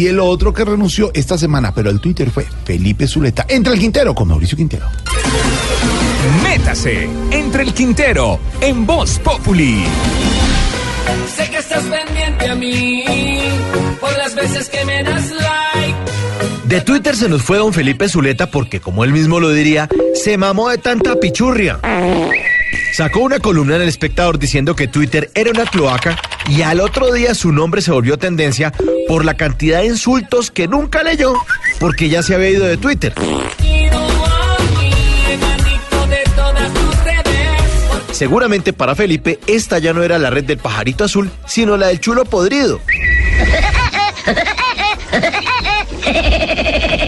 Y el otro que renunció esta semana, pero el Twitter fue Felipe Zuleta. Entra el Quintero con Mauricio Quintero. Métase entre el Quintero en Voz Populi. Sé que estás pendiente a mí por las veces que me das like. De Twitter se nos fue don Felipe Zuleta porque, como él mismo lo diría, se mamó de tanta pichurria. Sacó una columna en el espectador diciendo que Twitter era una cloaca y al otro día su nombre se volvió tendencia por la cantidad de insultos que nunca leyó porque ya se había ido de Twitter. Seguramente para Felipe esta ya no era la red del pajarito azul, sino la del chulo podrido.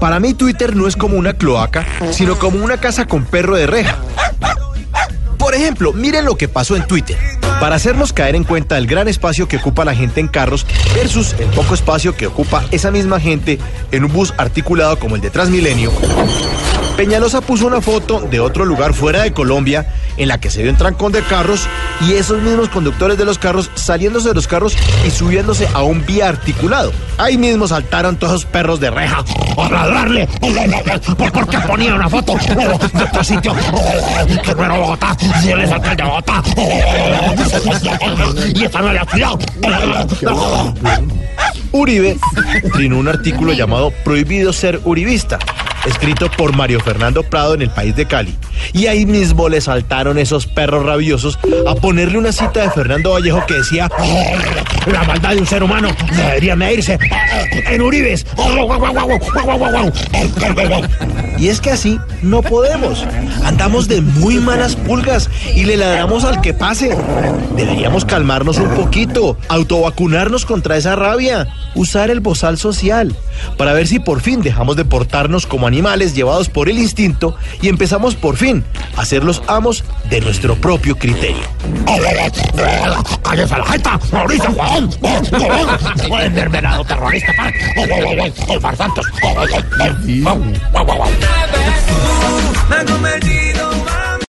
Para mí Twitter no es como una cloaca, sino como una casa con perro de reja. Por ejemplo, miren lo que pasó en Twitter. Para hacernos caer en cuenta del gran espacio que ocupa la gente en carros versus el poco espacio que ocupa esa misma gente en un bus articulado como el de Transmilenio, Peñalosa puso una foto de otro lugar fuera de Colombia en la que se vio un trancón de carros y esos mismos conductores de los carros saliéndose de los carros y subiéndose a un vía articulado. Ahí mismo saltaron todos esos perros de reja a ladrarle. ¿Por, por qué ponía una foto de este sitio? Que no era Bogotá, si él es alcalde de Bogotá. Y esta no le. Uribe trinó un artículo llamado Prohibido ser uribista, escrito por Mario Fernando Prado en el país de Cali. Y ahí mismo le saltaron esos perros rabiosos a ponerle una cita de Fernando Vallejo que decía La maldad de un ser humano debería medirse en Uribes. Y es que así no podemos. Andamos de muy malas pulgas y le ladramos al que pase. Deberíamos calmarnos un poquito, autovacunarnos contra esa rabia, usar el bozal social, para ver si por fin dejamos de portarnos como animales llevados por el instinto y empezamos por fin a ser los amos de nuestro propio criterio. ¡Cállese la jeta! ¡Mauricio Juan! ¡Envermelado terrorista! ¡Farsantos! Una vez tú